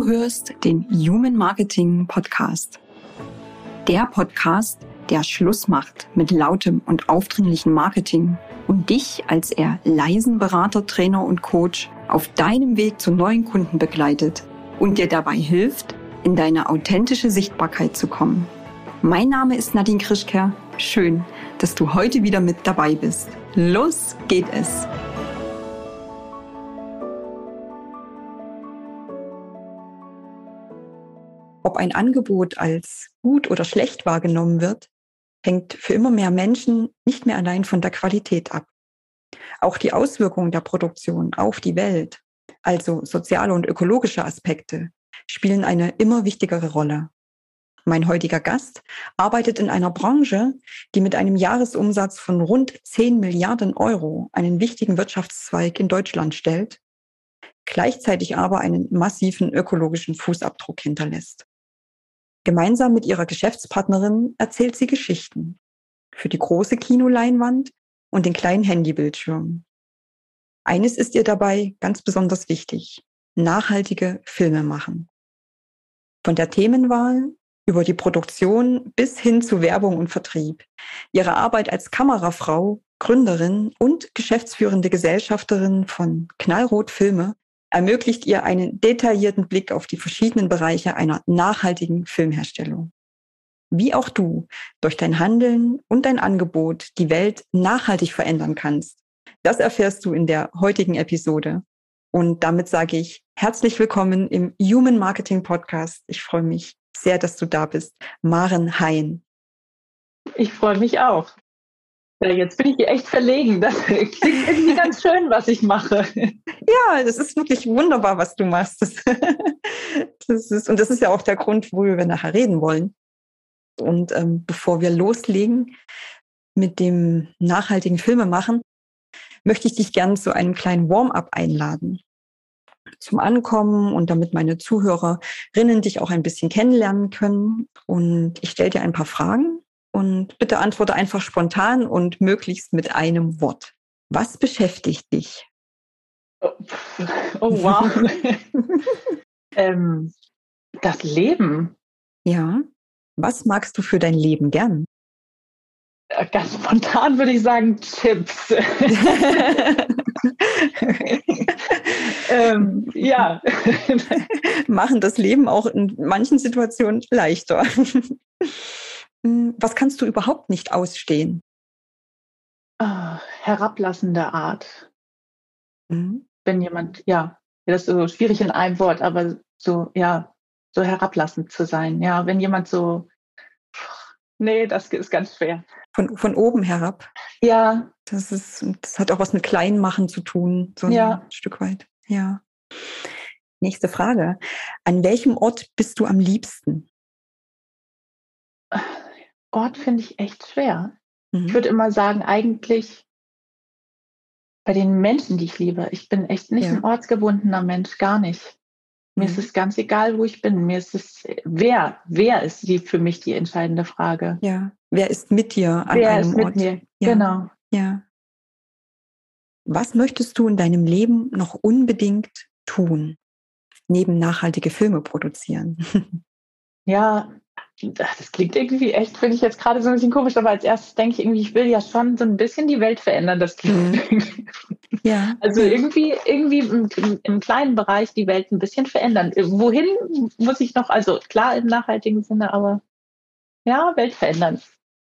Du hörst den Human Marketing Podcast. Der Podcast, der Schluss macht mit lautem und aufdringlichem Marketing und dich als eher leisen Berater, Trainer und Coach auf deinem Weg zu neuen Kunden begleitet und dir dabei hilft, in deine authentische Sichtbarkeit zu kommen. Mein Name ist Nadine Krischker. Schön, dass du heute wieder mit dabei bist. Los geht es! Ob ein Angebot als gut oder schlecht wahrgenommen wird, hängt für immer mehr Menschen nicht mehr allein von der Qualität ab. Auch die Auswirkungen der Produktion auf die Welt, also soziale und ökologische Aspekte, spielen eine immer wichtigere Rolle. Mein heutiger Gast arbeitet in einer Branche, die mit einem Jahresumsatz von rund 10 Milliarden Euro einen wichtigen Wirtschaftszweig in Deutschland stellt, gleichzeitig aber einen massiven ökologischen Fußabdruck hinterlässt. Gemeinsam mit ihrer Geschäftspartnerin erzählt sie Geschichten für die große Kinoleinwand und den kleinen Handybildschirm. Eines ist ihr dabei ganz besonders wichtig. Nachhaltige Filme machen. Von der Themenwahl über die Produktion bis hin zu Werbung und Vertrieb. Ihre Arbeit als Kamerafrau, Gründerin und geschäftsführende Gesellschafterin von Knallrot Filme ermöglicht ihr einen detaillierten Blick auf die verschiedenen Bereiche einer nachhaltigen Filmherstellung. Wie auch du durch dein Handeln und dein Angebot die Welt nachhaltig verändern kannst, das erfährst du in der heutigen Episode. Und damit sage ich herzlich willkommen im Human Marketing Podcast. Ich freue mich sehr, dass du da bist. Maren Hein. Ich freue mich auch. Ja, jetzt bin ich hier echt verlegen. Das klingt irgendwie ganz schön, was ich mache. Ja, das ist wirklich wunderbar, was du machst. Das, ist, und das ist ja auch der Grund, worüber wir nachher reden wollen. Und ähm, bevor wir loslegen mit dem nachhaltigen Filme machen, möchte ich dich gerne zu einem kleinen Warm-up einladen. Zum Ankommen und damit meine Zuhörerinnen dich auch ein bisschen kennenlernen können. Und ich stelle dir ein paar Fragen und bitte antworte einfach spontan und möglichst mit einem Wort. Was beschäftigt dich? Oh, oh wow. ähm, das Leben. Ja. Was magst du für dein Leben gern? Äh, ganz spontan würde ich sagen Chips. ähm, ja. Machen das Leben auch in manchen Situationen leichter. Hm, was kannst du überhaupt nicht ausstehen? Oh, herablassende Art. Mhm. Wenn jemand, ja, das ist so schwierig in einem Wort, aber so, ja, so herablassend zu sein. Ja, wenn jemand so, nee, das ist ganz schwer. Von, von oben herab. Ja. Das ist, das hat auch was mit Kleinmachen zu tun, so ja. ein Stück weit. Ja. Nächste Frage. An welchem Ort bist du am liebsten? Ort finde ich echt schwer. Mhm. Ich würde immer sagen, eigentlich bei den Menschen, die ich liebe. Ich bin echt nicht ja. ein ortsgebundener Mensch, gar nicht. Mir mhm. ist es ganz egal, wo ich bin. Mir ist es, wer, wer ist die für mich die entscheidende Frage? Ja, wer ist mit dir an wer einem ist mit Ort? Mir? Ja. Genau. Ja. Was möchtest du in deinem Leben noch unbedingt tun, neben nachhaltige Filme produzieren? Ja, das klingt irgendwie echt, finde ich jetzt gerade so ein bisschen komisch, aber als erstes denke ich irgendwie, ich will ja schon so ein bisschen die Welt verändern. Das klingt mhm. ja. Also irgendwie, irgendwie im, im, kleinen Bereich die Welt ein bisschen verändern. Wohin muss ich noch, also klar im nachhaltigen Sinne, aber ja, Welt verändern.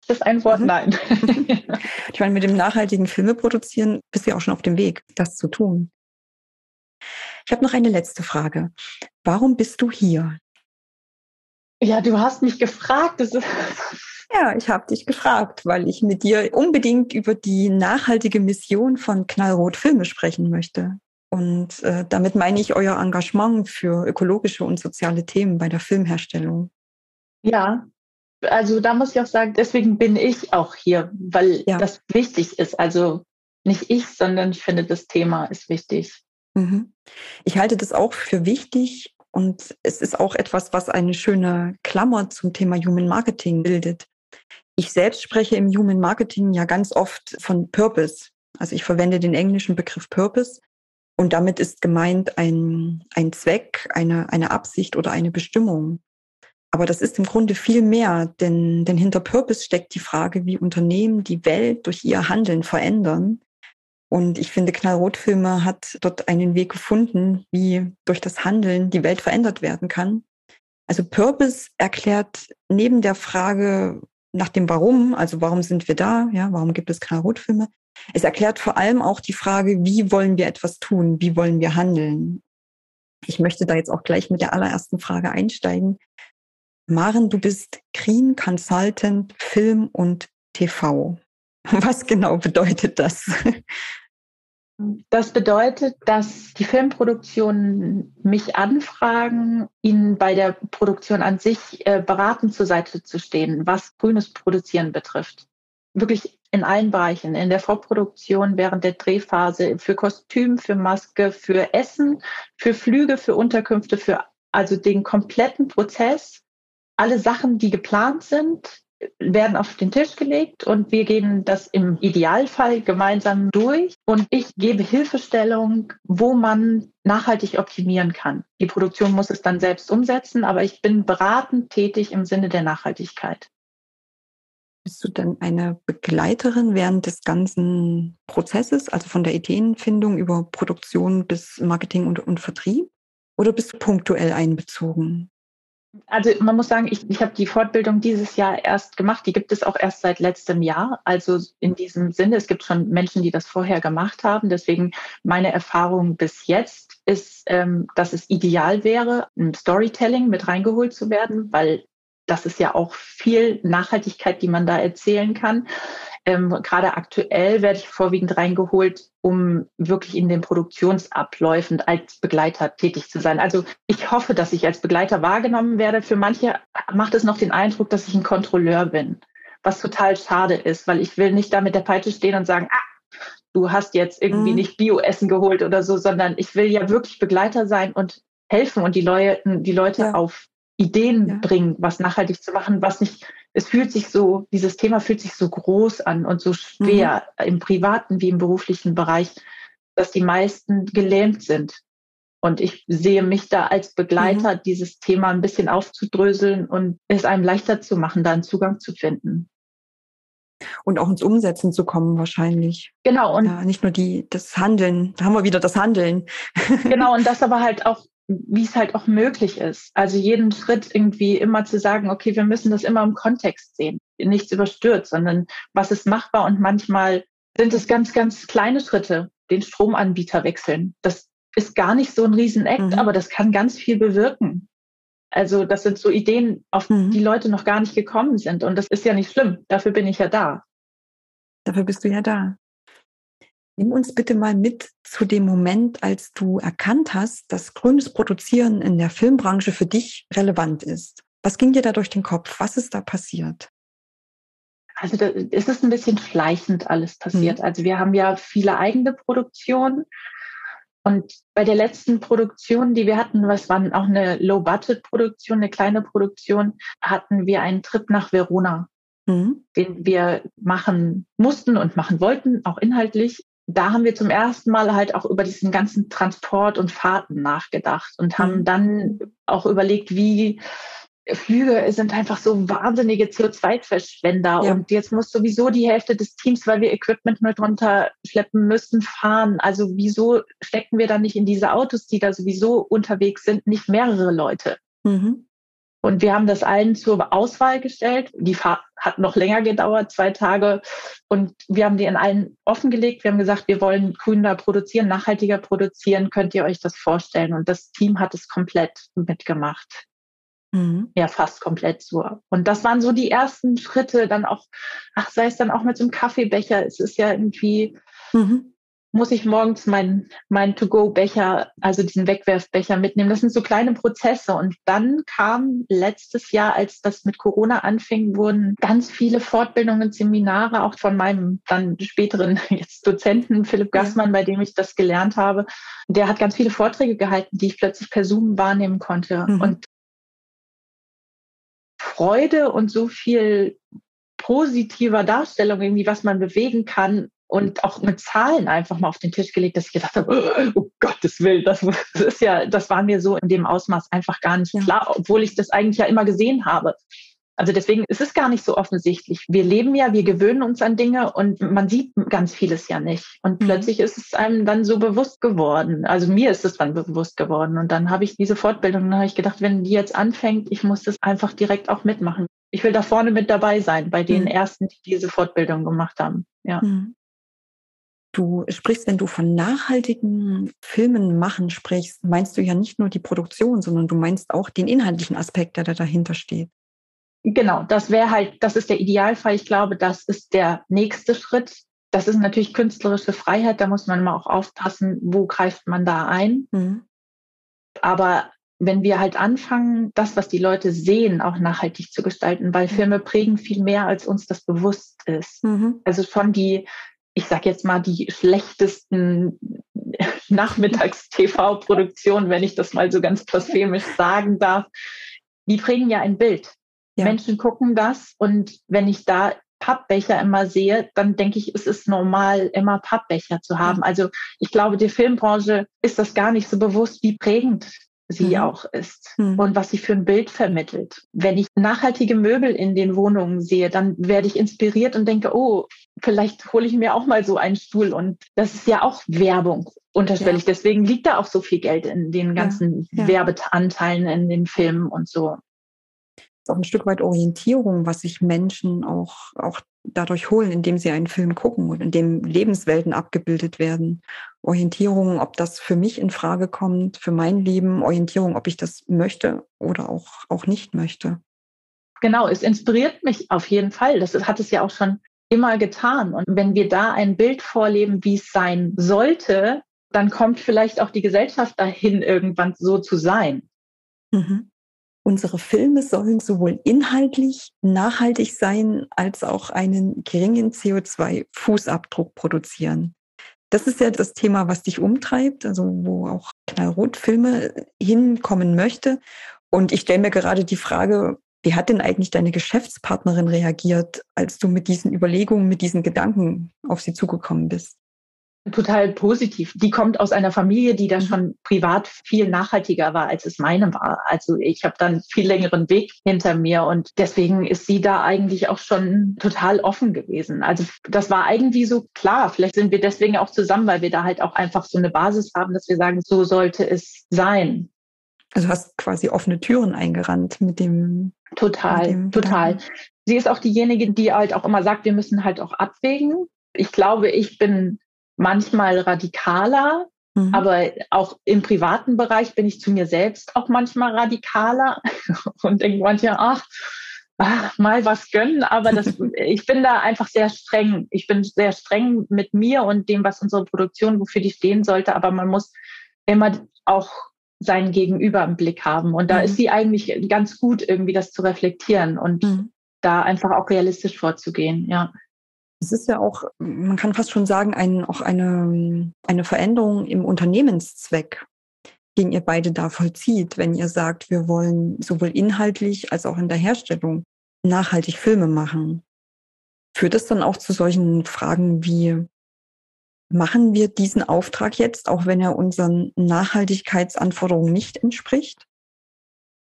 Das ist ein Wort, mhm. nein. ich meine, mit dem nachhaltigen Filme produzieren bist du ja auch schon auf dem Weg, das zu tun. Ich habe noch eine letzte Frage. Warum bist du hier? Ja, du hast mich gefragt. ja, ich habe dich gefragt, weil ich mit dir unbedingt über die nachhaltige Mission von Knallrot Filme sprechen möchte. Und äh, damit meine ich euer Engagement für ökologische und soziale Themen bei der Filmherstellung. Ja, also da muss ich auch sagen, deswegen bin ich auch hier, weil ja. das wichtig ist. Also nicht ich, sondern ich finde, das Thema ist wichtig. Mhm. Ich halte das auch für wichtig und es ist auch etwas, was eine schöne Klammer zum Thema Human Marketing bildet. Ich selbst spreche im Human Marketing ja ganz oft von Purpose. Also ich verwende den englischen Begriff Purpose. Und damit ist gemeint ein, ein Zweck, eine, eine Absicht oder eine Bestimmung. Aber das ist im Grunde viel mehr, denn, denn hinter Purpose steckt die Frage, wie Unternehmen die Welt durch ihr Handeln verändern. Und ich finde, Knallrotfilme hat dort einen Weg gefunden, wie durch das Handeln die Welt verändert werden kann. Also Purpose erklärt neben der Frage nach dem Warum, also warum sind wir da, ja, warum gibt es Knallrotfilme, es erklärt vor allem auch die Frage, wie wollen wir etwas tun, wie wollen wir handeln. Ich möchte da jetzt auch gleich mit der allerersten Frage einsteigen. Maren, du bist Green Consultant Film und TV. Was genau bedeutet das? Das bedeutet, dass die Filmproduktionen mich anfragen, ihnen bei der Produktion an sich äh, beratend zur Seite zu stehen, was grünes Produzieren betrifft. Wirklich in allen Bereichen, in der Vorproduktion, während der Drehphase, für Kostüm, für Maske, für Essen, für Flüge, für Unterkünfte, für also den kompletten Prozess alle Sachen, die geplant sind, werden auf den Tisch gelegt und wir gehen das im Idealfall gemeinsam durch und ich gebe Hilfestellung, wo man nachhaltig optimieren kann. Die Produktion muss es dann selbst umsetzen, aber ich bin beratend tätig im Sinne der Nachhaltigkeit. Bist du denn eine Begleiterin während des ganzen Prozesses, also von der Ideenfindung über Produktion bis Marketing und, und Vertrieb? Oder bist du punktuell einbezogen? Also man muss sagen, ich, ich habe die Fortbildung dieses Jahr erst gemacht. Die gibt es auch erst seit letztem Jahr. Also in diesem Sinne, es gibt schon Menschen, die das vorher gemacht haben. Deswegen meine Erfahrung bis jetzt ist, ähm, dass es ideal wäre, im Storytelling mit reingeholt zu werden, weil das ist ja auch viel Nachhaltigkeit, die man da erzählen kann. Ähm, Gerade aktuell werde ich vorwiegend reingeholt, um wirklich in den Produktionsabläufen als Begleiter tätig zu sein. Also ich hoffe, dass ich als Begleiter wahrgenommen werde. Für manche macht es noch den Eindruck, dass ich ein Kontrolleur bin, was total schade ist, weil ich will nicht da mit der Peitsche stehen und sagen, ah, du hast jetzt irgendwie mhm. nicht Bio-Essen geholt oder so, sondern ich will ja wirklich Begleiter sein und helfen und die Leute, die Leute ja. auf Ideen ja. bringen, was nachhaltig zu machen, was nicht, es fühlt sich so, dieses Thema fühlt sich so groß an und so schwer mhm. im privaten wie im beruflichen Bereich, dass die meisten gelähmt sind. Und ich sehe mich da als Begleiter, mhm. dieses Thema ein bisschen aufzudröseln und es einem leichter zu machen, da einen Zugang zu finden. Und auch ins Umsetzen zu kommen wahrscheinlich. Genau. Und ja, nicht nur die, das Handeln. Da haben wir wieder das Handeln. Genau. Und das aber halt auch wie es halt auch möglich ist. Also jeden Schritt irgendwie immer zu sagen, okay, wir müssen das immer im Kontext sehen, nichts überstürzt, sondern was ist machbar und manchmal sind es ganz, ganz kleine Schritte, den Stromanbieter wechseln. Das ist gar nicht so ein Riesenakt, mhm. aber das kann ganz viel bewirken. Also das sind so Ideen, auf mhm. die Leute noch gar nicht gekommen sind. Und das ist ja nicht schlimm. Dafür bin ich ja da. Dafür bist du ja da. Nimm uns bitte mal mit zu dem Moment, als du erkannt hast, dass grünes Produzieren in der Filmbranche für dich relevant ist. Was ging dir da durch den Kopf? Was ist da passiert? Also da ist es ein bisschen schleichend alles passiert. Mhm. Also wir haben ja viele eigene Produktionen. Und bei der letzten Produktion, die wir hatten, was war auch eine Low-Budget-Produktion, eine kleine Produktion, hatten wir einen Trip nach Verona, mhm. den wir machen mussten und machen wollten, auch inhaltlich da haben wir zum ersten Mal halt auch über diesen ganzen Transport und Fahrten nachgedacht und haben mhm. dann auch überlegt, wie Flüge sind einfach so wahnsinnige CO2-Verschwender ja. und jetzt muss sowieso die Hälfte des Teams, weil wir Equipment mit runterschleppen müssen, fahren. Also wieso stecken wir dann nicht in diese Autos, die da sowieso unterwegs sind, nicht mehrere Leute? Mhm. Und wir haben das allen zur Auswahl gestellt. Die Fahrt hat noch länger gedauert, zwei Tage. Und wir haben die in allen offengelegt. Wir haben gesagt, wir wollen grüner produzieren, nachhaltiger produzieren. Könnt ihr euch das vorstellen? Und das Team hat es komplett mitgemacht. Mhm. Ja, fast komplett so. Und das waren so die ersten Schritte, dann auch, ach, sei es dann auch mit so einem Kaffeebecher. Es ist ja irgendwie, mhm muss ich morgens meinen mein To-Go-Becher, also diesen Wegwerfbecher mitnehmen. Das sind so kleine Prozesse. Und dann kam letztes Jahr, als das mit Corona anfing, wurden ganz viele Fortbildungen, Seminare, auch von meinem dann späteren jetzt Dozenten Philipp Gassmann, bei dem ich das gelernt habe. Der hat ganz viele Vorträge gehalten, die ich plötzlich per Zoom wahrnehmen konnte. Mhm. Und Freude und so viel positiver Darstellung, irgendwie, was man bewegen kann, und auch mit Zahlen einfach mal auf den Tisch gelegt, dass ich gedacht habe, oh Gott, Gottes Willen, das, das ist ja, das war mir so in dem Ausmaß einfach gar nicht klar, obwohl ich das eigentlich ja immer gesehen habe. Also deswegen ist es gar nicht so offensichtlich. Wir leben ja, wir gewöhnen uns an Dinge und man sieht ganz vieles ja nicht. Und mhm. plötzlich ist es einem dann so bewusst geworden. Also mir ist es dann bewusst geworden. Und dann habe ich diese Fortbildung, dann habe ich gedacht, wenn die jetzt anfängt, ich muss das einfach direkt auch mitmachen. Ich will da vorne mit dabei sein, bei den mhm. ersten, die diese Fortbildung gemacht haben. Ja. Mhm. Du sprichst, wenn du von nachhaltigen Filmen machen sprichst, meinst du ja nicht nur die Produktion, sondern du meinst auch den inhaltlichen Aspekt, der da dahinter steht. Genau, das wäre halt, das ist der Idealfall. Ich glaube, das ist der nächste Schritt. Das ist natürlich künstlerische Freiheit, da muss man mal auch aufpassen, wo greift man da ein. Mhm. Aber wenn wir halt anfangen, das, was die Leute sehen, auch nachhaltig zu gestalten, weil mhm. Filme prägen viel mehr, als uns das bewusst ist. Mhm. Also schon die, ich sag jetzt mal, die schlechtesten Nachmittags-TV-Produktionen, wenn ich das mal so ganz blasphemisch sagen darf, die prägen ja ein Bild. Ja. Menschen gucken das und wenn ich da Pappbecher immer sehe, dann denke ich, es ist normal, immer Pappbecher zu haben. Also ich glaube, die Filmbranche ist das gar nicht so bewusst, wie prägend sie mhm. auch ist mhm. und was sie für ein Bild vermittelt. Wenn ich nachhaltige Möbel in den Wohnungen sehe, dann werde ich inspiriert und denke, oh, vielleicht hole ich mir auch mal so einen Stuhl. Und das ist ja auch Werbung unterschwellig. Ja. Deswegen liegt da auch so viel Geld in den ganzen ja. Ja. Werbeanteilen in den Filmen und so auch ein Stück weit Orientierung, was sich Menschen auch, auch dadurch holen, indem sie einen Film gucken und indem Lebenswelten abgebildet werden. Orientierung, ob das für mich in Frage kommt, für mein Leben, Orientierung, ob ich das möchte oder auch, auch nicht möchte. Genau, es inspiriert mich auf jeden Fall. Das hat es ja auch schon immer getan. Und wenn wir da ein Bild vorleben, wie es sein sollte, dann kommt vielleicht auch die Gesellschaft dahin, irgendwann so zu sein. Mhm. Unsere Filme sollen sowohl inhaltlich nachhaltig sein, als auch einen geringen CO2-Fußabdruck produzieren. Das ist ja das Thema, was dich umtreibt, also wo auch Knallrot-Filme hinkommen möchte. Und ich stelle mir gerade die Frage, wie hat denn eigentlich deine Geschäftspartnerin reagiert, als du mit diesen Überlegungen, mit diesen Gedanken auf sie zugekommen bist? Total positiv. Die kommt aus einer Familie, die da mhm. schon privat viel nachhaltiger war, als es meine war. Also ich habe dann viel längeren Weg hinter mir und deswegen ist sie da eigentlich auch schon total offen gewesen. Also das war irgendwie so klar. Vielleicht sind wir deswegen auch zusammen, weil wir da halt auch einfach so eine Basis haben, dass wir sagen, so sollte es sein. Also hast quasi offene Türen eingerannt mit dem. Total, mit dem total. Sie ist auch diejenige, die halt auch immer sagt, wir müssen halt auch abwägen. Ich glaube, ich bin manchmal radikaler, mhm. aber auch im privaten Bereich bin ich zu mir selbst auch manchmal radikaler und denke manchmal, ach, ach, mal was gönnen, aber das, ich bin da einfach sehr streng. Ich bin sehr streng mit mir und dem, was unsere Produktion, wofür die stehen sollte, aber man muss immer auch sein Gegenüber im Blick haben. Und da mhm. ist sie eigentlich ganz gut, irgendwie das zu reflektieren und mhm. da einfach auch realistisch vorzugehen, ja. Es ist ja auch, man kann fast schon sagen, ein, auch eine, eine Veränderung im Unternehmenszweck, den ihr beide da vollzieht, wenn ihr sagt, wir wollen sowohl inhaltlich als auch in der Herstellung nachhaltig Filme machen. Führt es dann auch zu solchen Fragen wie, machen wir diesen Auftrag jetzt, auch wenn er unseren Nachhaltigkeitsanforderungen nicht entspricht?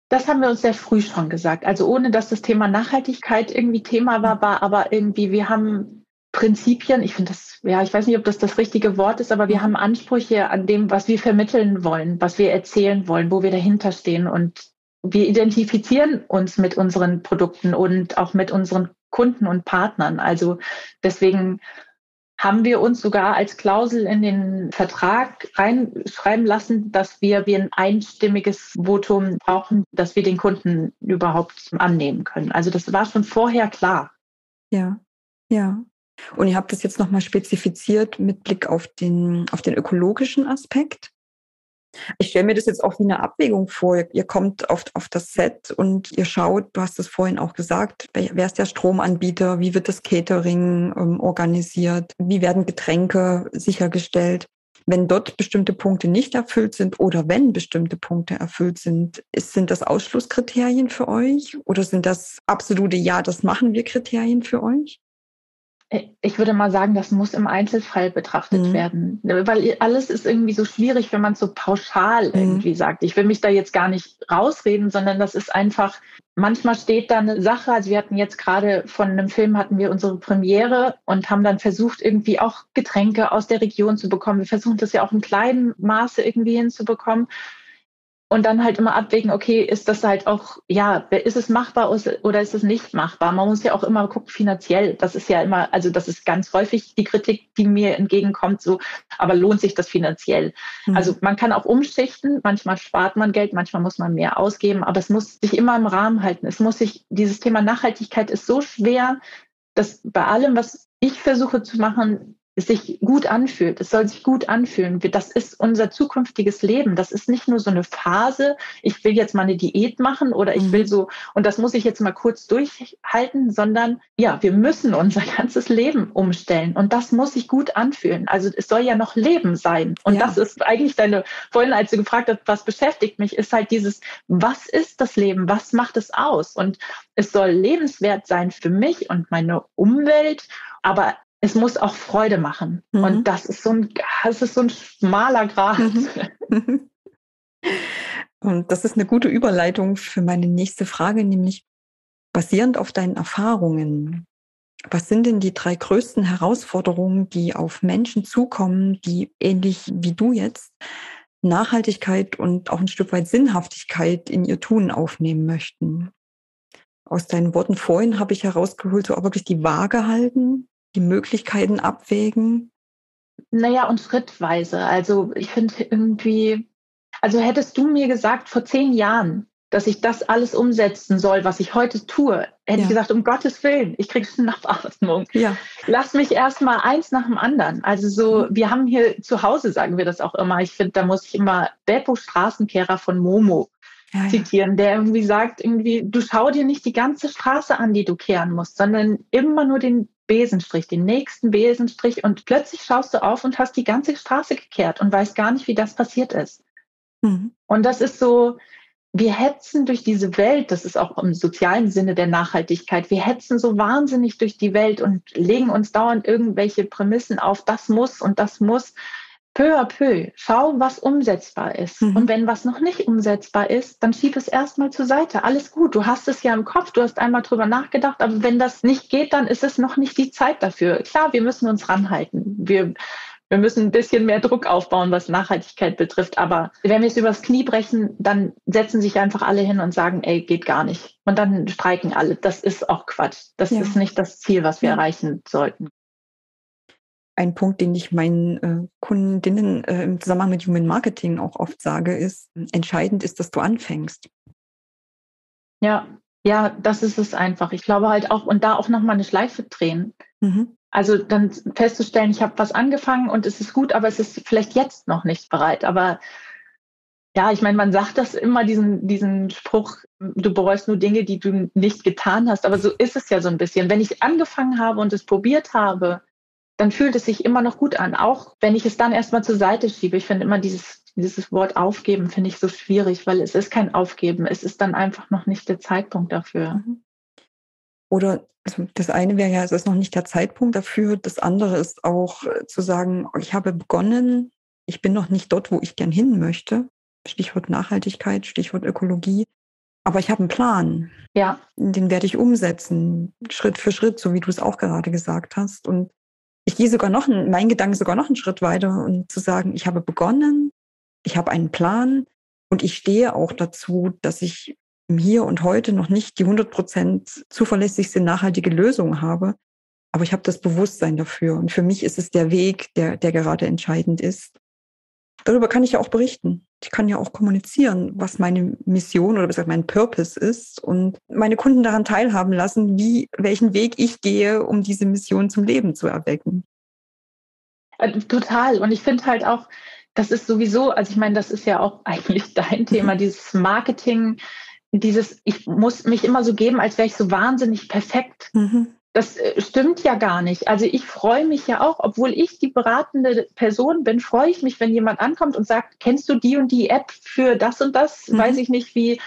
Das haben wir uns sehr früh schon gesagt. Also ohne dass das Thema Nachhaltigkeit irgendwie Thema war, war aber irgendwie, wir haben Prinzipien, ich finde das, ja, ich weiß nicht, ob das das richtige Wort ist, aber wir haben Ansprüche an dem, was wir vermitteln wollen, was wir erzählen wollen, wo wir dahinter stehen. Und wir identifizieren uns mit unseren Produkten und auch mit unseren Kunden und Partnern. Also deswegen haben wir uns sogar als Klausel in den Vertrag reinschreiben lassen, dass wir, wir ein einstimmiges Votum brauchen, dass wir den Kunden überhaupt annehmen können. Also das war schon vorher klar. Ja, ja. Und ihr habt das jetzt nochmal spezifiziert mit Blick auf den, auf den ökologischen Aspekt. Ich stelle mir das jetzt auch wie eine Abwägung vor. Ihr kommt auf, auf das Set und ihr schaut, du hast es vorhin auch gesagt, wer, wer ist der Stromanbieter, wie wird das Catering ähm, organisiert, wie werden Getränke sichergestellt. Wenn dort bestimmte Punkte nicht erfüllt sind oder wenn bestimmte Punkte erfüllt sind, ist, sind das Ausschlusskriterien für euch oder sind das absolute Ja, das machen wir Kriterien für euch? Ich würde mal sagen, das muss im Einzelfall betrachtet mhm. werden, weil alles ist irgendwie so schwierig, wenn man es so pauschal mhm. irgendwie sagt. Ich will mich da jetzt gar nicht rausreden, sondern das ist einfach, manchmal steht da eine Sache. Also wir hatten jetzt gerade von einem Film hatten wir unsere Premiere und haben dann versucht, irgendwie auch Getränke aus der Region zu bekommen. Wir versuchen das ja auch in kleinem Maße irgendwie hinzubekommen und dann halt immer abwägen, okay, ist das halt auch, ja, ist es machbar oder ist es nicht machbar? Man muss ja auch immer gucken, finanziell. Das ist ja immer, also das ist ganz häufig die Kritik, die mir entgegenkommt, so, aber lohnt sich das finanziell? Mhm. Also man kann auch umschichten, manchmal spart man Geld, manchmal muss man mehr ausgeben, aber es muss sich immer im Rahmen halten. Es muss sich, dieses Thema Nachhaltigkeit ist so schwer, dass bei allem, was ich versuche zu machen, es sich gut anfühlt. Es soll sich gut anfühlen. Das ist unser zukünftiges Leben. Das ist nicht nur so eine Phase, ich will jetzt mal eine Diät machen oder ich will mhm. so, und das muss ich jetzt mal kurz durchhalten, sondern ja, wir müssen unser ganzes Leben umstellen und das muss sich gut anfühlen. Also es soll ja noch Leben sein. Und ja. das ist eigentlich deine, vorhin als du gefragt hast, was beschäftigt mich, ist halt dieses, was ist das Leben? Was macht es aus? Und es soll lebenswert sein für mich und meine Umwelt aber es muss auch Freude machen. Mhm. Und das ist so ein, das ist so ein schmaler Grat. Mhm. Und das ist eine gute Überleitung für meine nächste Frage, nämlich basierend auf deinen Erfahrungen. Was sind denn die drei größten Herausforderungen, die auf Menschen zukommen, die ähnlich wie du jetzt Nachhaltigkeit und auch ein Stück weit Sinnhaftigkeit in ihr Tun aufnehmen möchten? Aus deinen Worten vorhin habe ich herausgeholt, so auch wirklich die Waage halten, die Möglichkeiten abwägen? Naja, und schrittweise. Also ich finde irgendwie, also hättest du mir gesagt vor zehn Jahren, dass ich das alles umsetzen soll, was ich heute tue, hätte ja. ich gesagt, um Gottes Willen, ich kriege Schnappatmung. Ja. Lass mich erst mal eins nach dem anderen. Also so, mhm. wir haben hier zu Hause, sagen wir das auch immer. Ich finde, da muss ich immer Beppo Straßenkehrer von Momo ja, zitieren, der irgendwie sagt, irgendwie, du schau dir nicht die ganze Straße an, die du kehren musst, sondern immer nur den Besenstrich, den nächsten Besenstrich und plötzlich schaust du auf und hast die ganze Straße gekehrt und weißt gar nicht, wie das passiert ist. Mhm. Und das ist so, wir hetzen durch diese Welt, das ist auch im sozialen Sinne der Nachhaltigkeit, wir hetzen so wahnsinnig durch die Welt und legen uns dauernd irgendwelche Prämissen auf, das muss und das muss peu à peu, schau, was umsetzbar ist. Mhm. Und wenn was noch nicht umsetzbar ist, dann schieb es erstmal zur Seite. Alles gut, du hast es ja im Kopf, du hast einmal drüber nachgedacht, aber wenn das nicht geht, dann ist es noch nicht die Zeit dafür. Klar, wir müssen uns ranhalten. Wir, wir müssen ein bisschen mehr Druck aufbauen, was Nachhaltigkeit betrifft. Aber wenn wir es übers Knie brechen, dann setzen sich einfach alle hin und sagen, ey, geht gar nicht. Und dann streiken alle. Das ist auch Quatsch. Das ja. ist nicht das Ziel, was wir ja. erreichen sollten ein Punkt, den ich meinen äh, Kundinnen äh, im Zusammenhang mit Human Marketing auch oft sage, ist, entscheidend ist, dass du anfängst. Ja, ja, das ist es einfach. Ich glaube halt auch, und da auch nochmal eine Schleife drehen. Mhm. Also dann festzustellen, ich habe was angefangen und es ist gut, aber es ist vielleicht jetzt noch nicht bereit. Aber ja, ich meine, man sagt das immer, diesen, diesen Spruch, du bereust nur Dinge, die du nicht getan hast. Aber so ist es ja so ein bisschen. Wenn ich angefangen habe und es probiert habe, dann fühlt es sich immer noch gut an, auch wenn ich es dann erstmal zur Seite schiebe. Ich finde immer dieses, dieses Wort aufgeben finde ich so schwierig, weil es ist kein Aufgeben. Es ist dann einfach noch nicht der Zeitpunkt dafür. Mhm. Oder also das eine wäre ja, es ist noch nicht der Zeitpunkt dafür. Das andere ist auch äh, zu sagen, ich habe begonnen, ich bin noch nicht dort, wo ich gern hin möchte. Stichwort Nachhaltigkeit, Stichwort Ökologie. Aber ich habe einen Plan. Ja. Den werde ich umsetzen, Schritt für Schritt, so wie du es auch gerade gesagt hast. Und ich gehe sogar noch, mein Gedanke sogar noch einen Schritt weiter und zu sagen, ich habe begonnen, ich habe einen Plan und ich stehe auch dazu, dass ich Hier und heute noch nicht die 100 Prozent zuverlässigste nachhaltige Lösung habe. Aber ich habe das Bewusstsein dafür. Und für mich ist es der Weg, der, der gerade entscheidend ist. Darüber kann ich ja auch berichten. Ich kann ja auch kommunizieren, was meine Mission oder besser mein Purpose ist und meine Kunden daran teilhaben lassen, wie, welchen Weg ich gehe, um diese Mission zum Leben zu erwecken. Äh, total. Und ich finde halt auch, das ist sowieso, also ich meine, das ist ja auch eigentlich dein Thema, dieses Marketing, dieses, ich muss mich immer so geben, als wäre ich so wahnsinnig perfekt. Mhm. Das äh, stimmt ja gar nicht. Also ich freue mich ja auch, obwohl ich die beratende Person bin, freue ich mich, wenn jemand ankommt und sagt, kennst du die und die App für das und das? Mhm. Weiß ich nicht, wie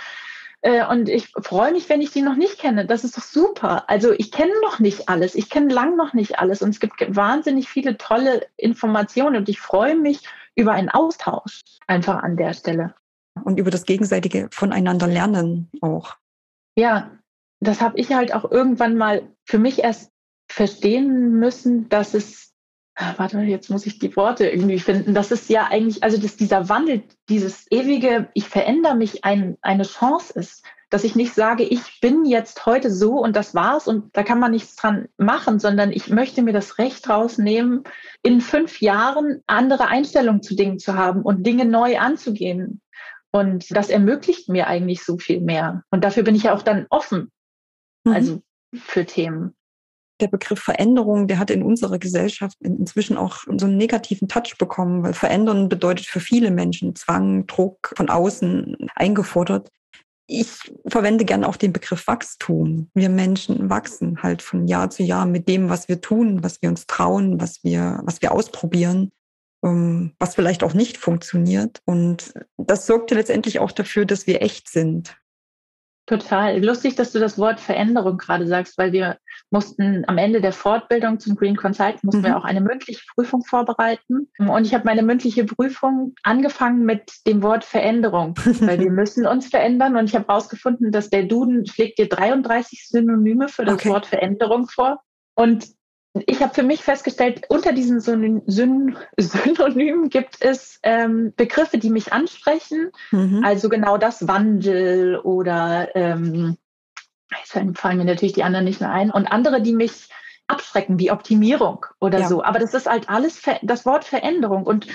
Äh, und ich freue mich, wenn ich die noch nicht kenne. Das ist doch super. Also ich kenne noch nicht alles. Ich kenne lang noch nicht alles. Und es gibt wahnsinnig viele tolle Informationen. Und ich freue mich über einen Austausch einfach an der Stelle. Und über das gegenseitige Voneinander lernen auch. Ja, das habe ich halt auch irgendwann mal für mich erst verstehen müssen, dass es, ah, warte, jetzt muss ich die Worte irgendwie finden, das ist ja eigentlich, also dass dieser Wandel, dieses ewige, ich verändere mich, ein, eine Chance ist, dass ich nicht sage, ich bin jetzt heute so und das war's und da kann man nichts dran machen, sondern ich möchte mir das Recht rausnehmen, in fünf Jahren andere Einstellungen zu Dingen zu haben und Dinge neu anzugehen. Und das ermöglicht mir eigentlich so viel mehr. Und dafür bin ich ja auch dann offen, mhm. also für Themen der Begriff Veränderung, der hat in unserer Gesellschaft inzwischen auch so einen negativen Touch bekommen, weil Verändern bedeutet für viele Menschen Zwang, Druck von außen eingefordert. Ich verwende gerne auch den Begriff Wachstum. Wir Menschen wachsen halt von Jahr zu Jahr mit dem, was wir tun, was wir uns trauen, was wir, was wir ausprobieren, ähm, was vielleicht auch nicht funktioniert. Und das sorgte letztendlich auch dafür, dass wir echt sind. Total. Lustig, dass du das Wort Veränderung gerade sagst, weil wir mussten am Ende der Fortbildung zum Green Consultant mussten mhm. wir auch eine mündliche Prüfung vorbereiten. Und ich habe meine mündliche Prüfung angefangen mit dem Wort Veränderung, weil wir müssen uns verändern. Und ich habe herausgefunden, dass der Duden schlägt dir 33 Synonyme für das okay. Wort Veränderung vor. Und ich habe für mich festgestellt, unter diesen Syn Synonymen gibt es ähm, Begriffe, die mich ansprechen. Mhm. Also genau das Wandel oder ähm, jetzt fallen mir natürlich die anderen nicht mehr ein. Und andere, die mich abschrecken, wie Optimierung oder ja. so. Aber das ist halt alles das Wort Veränderung. Und,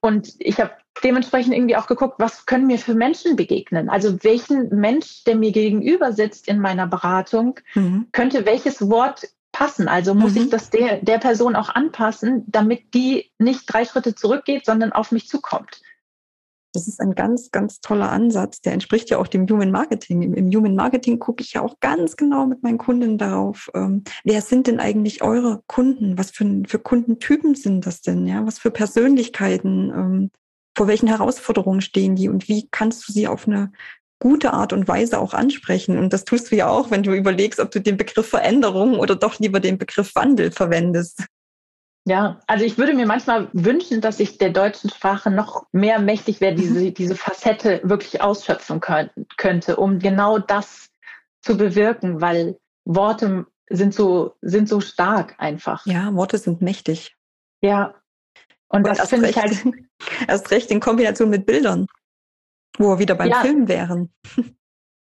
und ich habe dementsprechend irgendwie auch geguckt, was können mir für Menschen begegnen? Also welchen Mensch, der mir gegenüber sitzt in meiner Beratung, mhm. könnte welches Wort passen. Also muss mhm. ich das der, der Person auch anpassen, damit die nicht drei Schritte zurückgeht, sondern auf mich zukommt. Das ist ein ganz, ganz toller Ansatz. Der entspricht ja auch dem Human Marketing. Im, im Human Marketing gucke ich ja auch ganz genau mit meinen Kunden darauf, ähm, wer sind denn eigentlich eure Kunden? Was für, für Kundentypen sind das denn? Ja, was für Persönlichkeiten? Ähm, vor welchen Herausforderungen stehen die und wie kannst du sie auf eine gute Art und Weise auch ansprechen. Und das tust du ja auch, wenn du überlegst, ob du den Begriff Veränderung oder doch lieber den Begriff Wandel verwendest. Ja, also ich würde mir manchmal wünschen, dass ich der deutschen Sprache noch mehr mächtig wäre, diese, mhm. diese Facette wirklich ausschöpfen könnte, um genau das zu bewirken, weil Worte sind so, sind so stark einfach. Ja, Worte sind mächtig. Ja. Und, Und das finde ich halt. Erst recht in Kombination mit Bildern. Wo wir wieder beim ja. Film wären.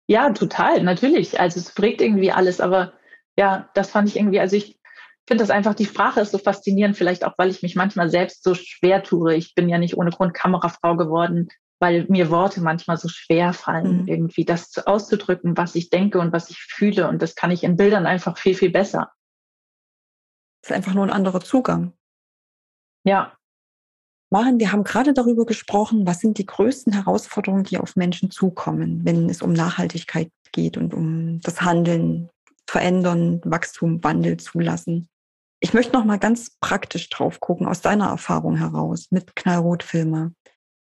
Ja, total, natürlich. Also es prägt irgendwie alles, aber ja, das fand ich irgendwie, also ich finde das einfach, die Sprache ist so faszinierend, vielleicht auch, weil ich mich manchmal selbst so schwer tue. Ich bin ja nicht ohne Grund Kamerafrau geworden, weil mir Worte manchmal so schwer fallen, mhm. irgendwie das auszudrücken, was ich denke und was ich fühle. Und das kann ich in Bildern einfach viel, viel besser. Das ist einfach nur ein anderer Zugang. Ja, Maren, wir haben gerade darüber gesprochen, was sind die größten Herausforderungen, die auf Menschen zukommen, wenn es um Nachhaltigkeit geht und um das Handeln, Verändern, Wachstum, Wandel zulassen. Ich möchte noch mal ganz praktisch drauf gucken, aus deiner Erfahrung heraus mit Knallrotfilmer.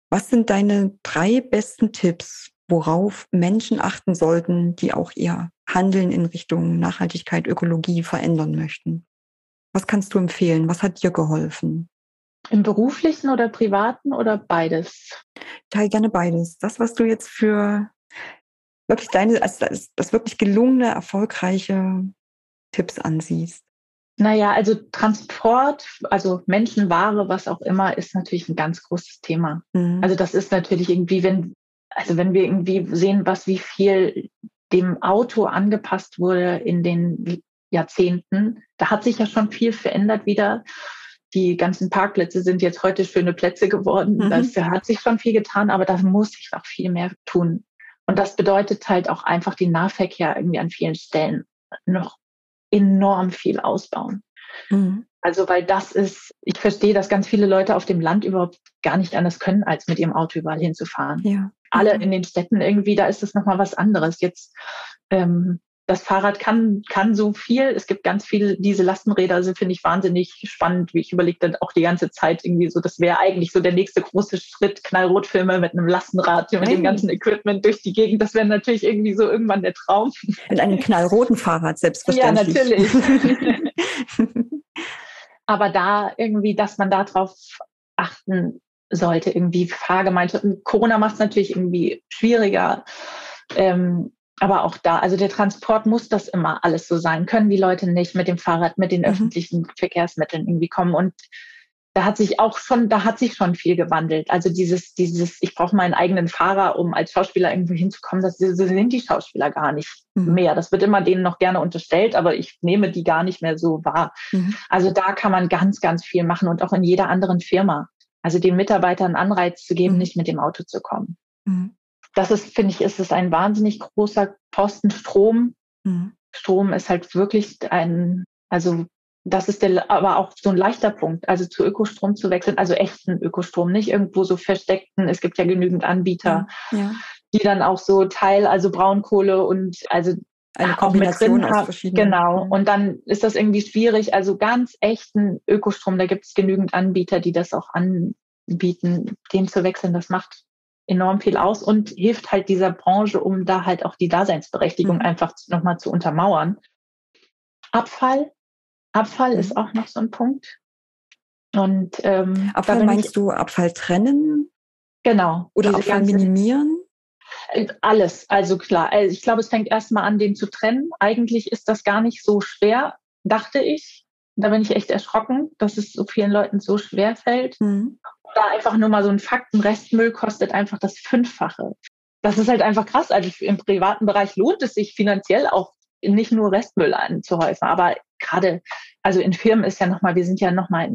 Was sind deine drei besten Tipps, worauf Menschen achten sollten, die auch ihr Handeln in Richtung Nachhaltigkeit, Ökologie verändern möchten? Was kannst du empfehlen? Was hat dir geholfen? Im beruflichen oder privaten oder beides? Teil gerne beides. Das, was du jetzt für wirklich deine, also das, das wirklich gelungene, erfolgreiche Tipps ansiehst. Naja, also Transport, also Menschenware, was auch immer, ist natürlich ein ganz großes Thema. Mhm. Also das ist natürlich irgendwie, wenn, also wenn wir irgendwie sehen, was wie viel dem Auto angepasst wurde in den Jahrzehnten, da hat sich ja schon viel verändert wieder die ganzen Parkplätze sind jetzt heute schöne Plätze geworden. Mhm. Das hat sich schon viel getan, aber da muss sich noch viel mehr tun. Und das bedeutet halt auch einfach den Nahverkehr irgendwie an vielen Stellen noch enorm viel ausbauen. Mhm. Also, weil das ist, ich verstehe, dass ganz viele Leute auf dem Land überhaupt gar nicht anders können, als mit ihrem Auto überall hinzufahren. Ja. Alle mhm. in den Städten irgendwie, da ist es nochmal was anderes. Jetzt, ähm, das Fahrrad kann, kann so viel. Es gibt ganz viele, diese Lastenräder also finde ich wahnsinnig spannend, wie ich überlegte auch die ganze Zeit irgendwie so, das wäre eigentlich so der nächste große Schritt, Knallrotfilme mit einem Lastenrad, mit dem ganzen Equipment durch die Gegend. Das wäre natürlich irgendwie so irgendwann der Traum. Mit einem knallroten Fahrrad, selbstverständlich. Ja, natürlich. Aber da irgendwie, dass man darauf achten sollte, irgendwie Fahrgemeinschaften. Corona macht es natürlich irgendwie schwieriger. Ähm, aber auch da, also der Transport muss das immer alles so sein. Können die Leute nicht mit dem Fahrrad, mit den mhm. öffentlichen Verkehrsmitteln irgendwie kommen? Und da hat sich auch schon, da hat sich schon viel gewandelt. Also dieses, dieses, ich brauche meinen eigenen Fahrer, um als Schauspieler irgendwo hinzukommen, das so sind die Schauspieler gar nicht mhm. mehr. Das wird immer denen noch gerne unterstellt, aber ich nehme die gar nicht mehr so wahr. Mhm. Also da kann man ganz, ganz viel machen und auch in jeder anderen Firma. Also den Mitarbeitern Anreiz zu geben, mhm. nicht mit dem Auto zu kommen. Mhm. Das ist, finde ich, ist es ein wahnsinnig großer Posten Strom. Mhm. Strom ist halt wirklich ein, also das ist der, aber auch so ein leichter Punkt, also zu Ökostrom zu wechseln, also echten Ökostrom, nicht irgendwo so versteckten. Es gibt ja genügend Anbieter, ja. die dann auch so Teil, also Braunkohle und also eine Kombination aus verschiedenen. Genau. Und dann ist das irgendwie schwierig. Also ganz echten Ökostrom, da gibt es genügend Anbieter, die das auch anbieten, den zu wechseln. Das macht enorm viel aus und hilft halt dieser Branche, um da halt auch die Daseinsberechtigung mhm. einfach nochmal zu untermauern. Abfall Abfall ist mhm. auch noch so ein Punkt. Und ähm, Abfall meinst ich, du Abfall trennen? Genau. Oder Abfall minimieren? Äh, alles, also klar. Also ich glaube, es fängt erstmal an, den zu trennen. Eigentlich ist das gar nicht so schwer, dachte ich. Da bin ich echt erschrocken, dass es so vielen Leuten so schwer fällt. Mhm. Da einfach nur mal so ein Fakten, Restmüll kostet einfach das Fünffache. Das ist halt einfach krass. Also im privaten Bereich lohnt es sich finanziell auch nicht nur Restmüll anzuhäufen, aber gerade, also in Firmen ist ja nochmal, wir sind ja nochmal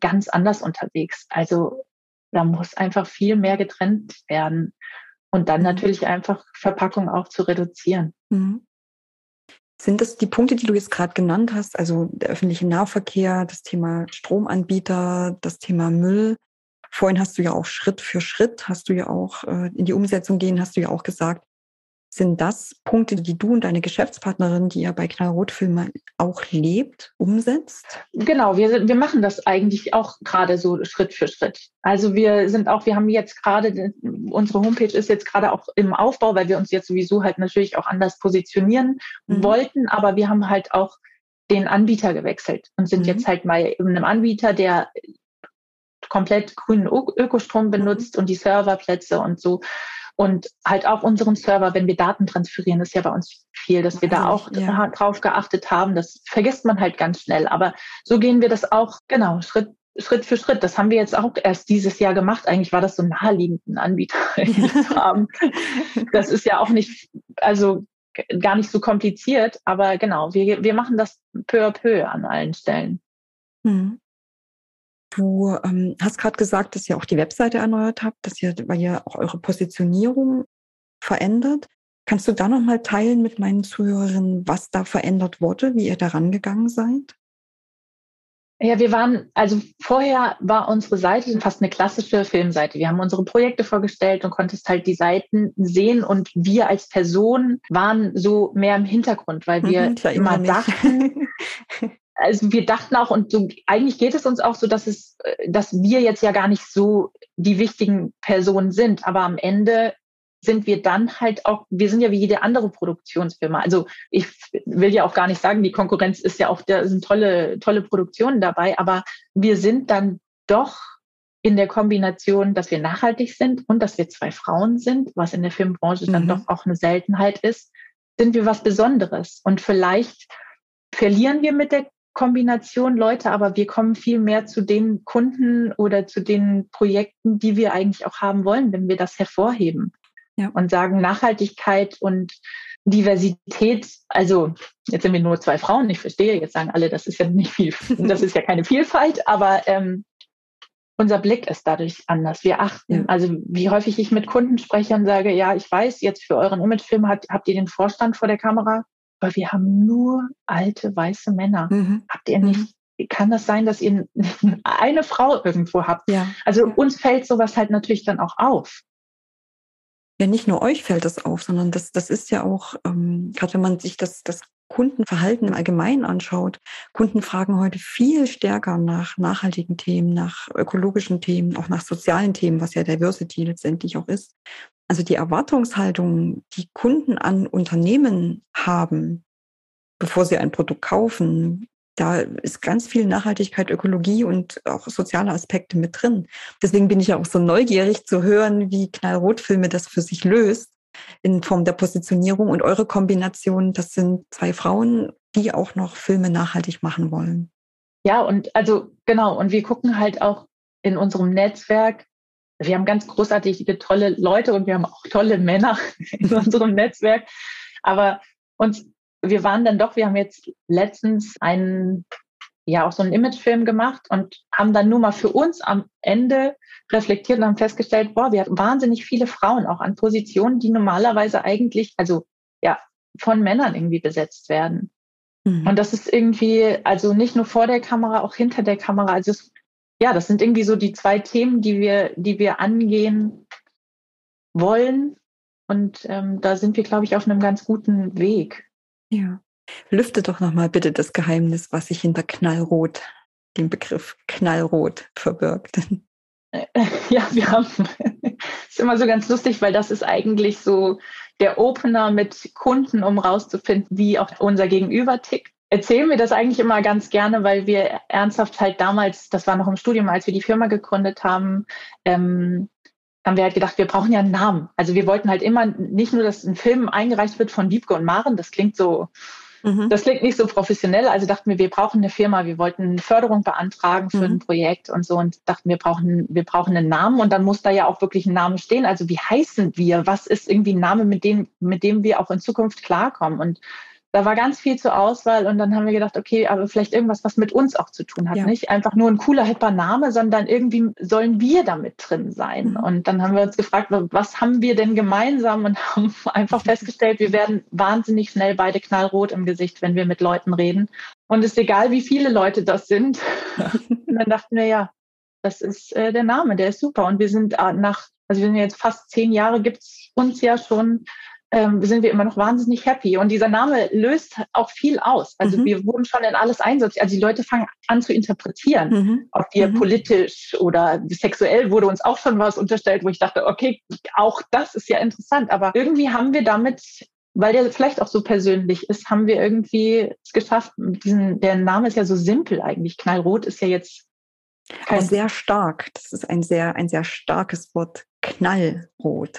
ganz anders unterwegs. Also da muss einfach viel mehr getrennt werden und dann mhm. natürlich einfach Verpackung auch zu reduzieren. Mhm. Sind das die Punkte, die du jetzt gerade genannt hast, also der öffentliche Nahverkehr, das Thema Stromanbieter, das Thema Müll? Vorhin hast du ja auch Schritt für Schritt, hast du ja auch äh, in die Umsetzung gehen, hast du ja auch gesagt, sind das Punkte, die du und deine Geschäftspartnerin, die ja bei Knallrot Filme auch lebt, umsetzt? Genau, wir, wir machen das eigentlich auch gerade so Schritt für Schritt. Also wir sind auch, wir haben jetzt gerade, unsere Homepage ist jetzt gerade auch im Aufbau, weil wir uns jetzt sowieso halt natürlich auch anders positionieren mhm. wollten, aber wir haben halt auch den Anbieter gewechselt und sind mhm. jetzt halt mal in einem Anbieter, der komplett grünen Ökostrom benutzt und die Serverplätze und so und halt auch unseren Server, wenn wir Daten transferieren, ist ja bei uns viel, dass wir da auch ja. drauf geachtet haben. Das vergisst man halt ganz schnell. Aber so gehen wir das auch, genau, Schritt Schritt für Schritt. Das haben wir jetzt auch erst dieses Jahr gemacht. Eigentlich war das so naheliegend, einen Anbieter zu haben. Das ist ja auch nicht, also gar nicht so kompliziert, aber genau, wir, wir machen das peu à peu an allen Stellen. Hm. Du ähm, hast gerade gesagt, dass ihr auch die Webseite erneuert habt, dass ihr, weil ihr auch eure Positionierung verändert. Kannst du da nochmal teilen mit meinen Zuhörerinnen, was da verändert wurde, wie ihr da rangegangen seid? Ja, wir waren, also vorher war unsere Seite fast eine klassische Filmseite. Wir haben unsere Projekte vorgestellt und konntest halt die Seiten sehen und wir als Person waren so mehr im Hintergrund, weil wir mhm, immer dachten, also wir dachten auch, und so, eigentlich geht es uns auch so, dass es, äh, dass wir jetzt ja gar nicht so die wichtigen Personen sind, aber am Ende sind wir dann halt auch, wir sind ja wie jede andere Produktionsfirma. Also ich will ja auch gar nicht sagen, die Konkurrenz ist ja auch, da sind tolle, tolle Produktionen dabei, aber wir sind dann doch in der Kombination, dass wir nachhaltig sind und dass wir zwei Frauen sind, was in der Filmbranche mhm. dann doch auch eine Seltenheit ist, sind wir was Besonderes. Und vielleicht verlieren wir mit der Kombination Leute, aber wir kommen viel mehr zu den Kunden oder zu den Projekten, die wir eigentlich auch haben wollen, wenn wir das hervorheben ja. und sagen Nachhaltigkeit und Diversität. Also jetzt sind wir nur zwei Frauen. Ich verstehe, jetzt sagen alle, das ist ja nicht viel, das ist ja keine Vielfalt, aber ähm, unser Blick ist dadurch anders. Wir achten, ja. also wie häufig ich mit Kunden spreche und sage, ja, ich weiß, jetzt für euren Imagefilm habt, habt ihr den Vorstand vor der Kamera aber wir haben nur alte weiße Männer. Mhm. Habt ihr nicht, mhm. kann das sein, dass ihr eine Frau irgendwo habt? Ja. Also uns fällt sowas halt natürlich dann auch auf. Ja, nicht nur euch fällt das auf, sondern das, das ist ja auch, ähm, gerade wenn man sich das, das Kundenverhalten im Allgemeinen anschaut, Kunden fragen heute viel stärker nach nachhaltigen Themen, nach ökologischen Themen, auch nach sozialen Themen, was ja Diversity letztendlich auch ist. Also die Erwartungshaltung, die Kunden an Unternehmen haben, bevor sie ein Produkt kaufen, da ist ganz viel Nachhaltigkeit, Ökologie und auch soziale Aspekte mit drin. Deswegen bin ich ja auch so neugierig zu hören, wie Knallrotfilme das für sich löst in Form der Positionierung und eure Kombination. Das sind zwei Frauen, die auch noch Filme nachhaltig machen wollen. Ja, und also genau, und wir gucken halt auch in unserem Netzwerk, wir haben ganz großartige, tolle Leute und wir haben auch tolle Männer in unserem Netzwerk. Aber uns wir waren dann doch, wir haben jetzt letztens einen, ja, auch so einen Imagefilm gemacht und haben dann nur mal für uns am Ende reflektiert und haben festgestellt, boah, wir hatten wahnsinnig viele Frauen auch an Positionen, die normalerweise eigentlich, also ja, von Männern irgendwie besetzt werden. Mhm. Und das ist irgendwie, also nicht nur vor der Kamera, auch hinter der Kamera. Also es, ja, das sind irgendwie so die zwei Themen, die wir, die wir angehen wollen. Und ähm, da sind wir, glaube ich, auf einem ganz guten Weg. Ja. Lüfte doch nochmal bitte das Geheimnis, was sich hinter Knallrot, dem Begriff Knallrot verbirgt. Ja, wir haben, ist immer so ganz lustig, weil das ist eigentlich so der Opener mit Kunden, um rauszufinden, wie auch unser Gegenüber tickt. Erzählen wir das eigentlich immer ganz gerne, weil wir ernsthaft halt damals, das war noch im Studium, als wir die Firma gegründet haben, ähm, haben wir halt gedacht, wir brauchen ja einen Namen. Also wir wollten halt immer nicht nur, dass ein Film eingereicht wird von Wiebke und Maren, das klingt so, mhm. das klingt nicht so professionell. Also dachten wir, wir brauchen eine Firma, wir wollten eine Förderung beantragen für mhm. ein Projekt und so und dachten, wir brauchen, wir brauchen einen Namen und dann muss da ja auch wirklich ein Name stehen. Also wie heißen wir? Was ist irgendwie ein Name, mit dem, mit dem wir auch in Zukunft klarkommen? Und da war ganz viel zur Auswahl und dann haben wir gedacht, okay, aber vielleicht irgendwas, was mit uns auch zu tun hat. Ja. Nicht einfach nur ein cooler, hipper Name, sondern irgendwie sollen wir damit drin sein. Mhm. Und dann haben wir uns gefragt, was haben wir denn gemeinsam und haben einfach festgestellt, wir werden wahnsinnig schnell beide knallrot im Gesicht, wenn wir mit Leuten reden. Und es ist egal, wie viele Leute das sind. und dann dachten wir, ja, das ist äh, der Name, der ist super. Und wir sind äh, nach, also wir sind jetzt fast zehn Jahre, gibt's uns ja schon ähm, sind wir immer noch wahnsinnig happy. Und dieser Name löst auch viel aus. Also mhm. wir wurden schon in alles einsortiert. Also die Leute fangen an zu interpretieren, mhm. ob wir mhm. politisch oder sexuell wurde uns auch schon was unterstellt, wo ich dachte, okay, auch das ist ja interessant. Aber irgendwie haben wir damit weil der vielleicht auch so persönlich ist, haben wir irgendwie es geschafft. Diesen, der Name ist ja so simpel eigentlich. Knallrot ist ja jetzt kein sehr stark. Das ist ein sehr, ein sehr starkes Wort. Knallrot.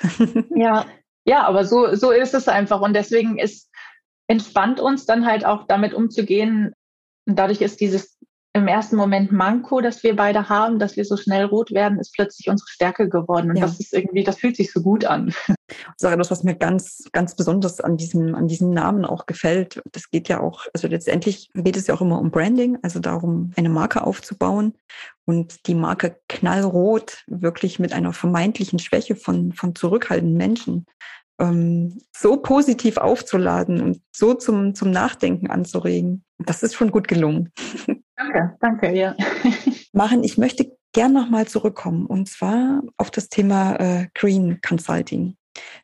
Ja, ja, aber so, so ist es einfach. Und deswegen ist, entspannt uns dann halt auch damit umzugehen. Und dadurch ist dieses im ersten Moment Manko, das wir beide haben, dass wir so schnell rot werden, ist plötzlich unsere Stärke geworden. Und ja. das ist irgendwie, das fühlt sich so gut an. Das, was mir ganz, ganz besonders an diesem, an diesem Namen auch gefällt, das geht ja auch, also letztendlich geht es ja auch immer um Branding, also darum, eine Marke aufzubauen und die Marke knallrot wirklich mit einer vermeintlichen Schwäche von, von zurückhaltenden Menschen ähm, so positiv aufzuladen und so zum, zum Nachdenken anzuregen. Das ist schon gut gelungen. Danke, danke, ja. Machen, ich möchte gern nochmal zurückkommen und zwar auf das Thema äh, Green Consulting.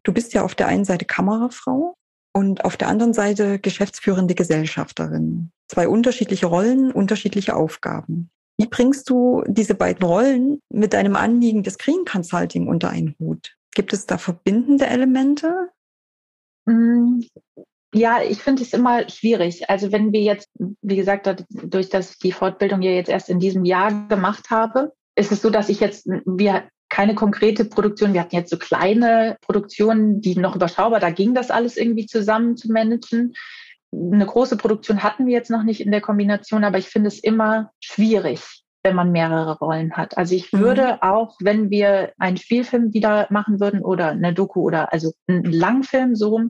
Du bist ja auf der einen Seite Kamerafrau und auf der anderen Seite geschäftsführende Gesellschafterin. Zwei unterschiedliche Rollen, unterschiedliche Aufgaben. Wie bringst du diese beiden Rollen mit deinem Anliegen des Green Consulting unter einen Hut? Gibt es da verbindende Elemente? Ja, ich finde es immer schwierig. Also wenn wir jetzt, wie gesagt, durch das die Fortbildung ja jetzt erst in diesem Jahr gemacht habe, ist es so, dass ich jetzt, wir keine konkrete Produktion, wir hatten jetzt so kleine Produktionen, die noch überschaubar, da ging das alles irgendwie zusammen zu managen. Eine große Produktion hatten wir jetzt noch nicht in der Kombination, aber ich finde es immer schwierig, wenn man mehrere Rollen hat. Also ich mhm. würde auch, wenn wir einen Spielfilm wieder machen würden oder eine Doku oder also einen Langfilm so,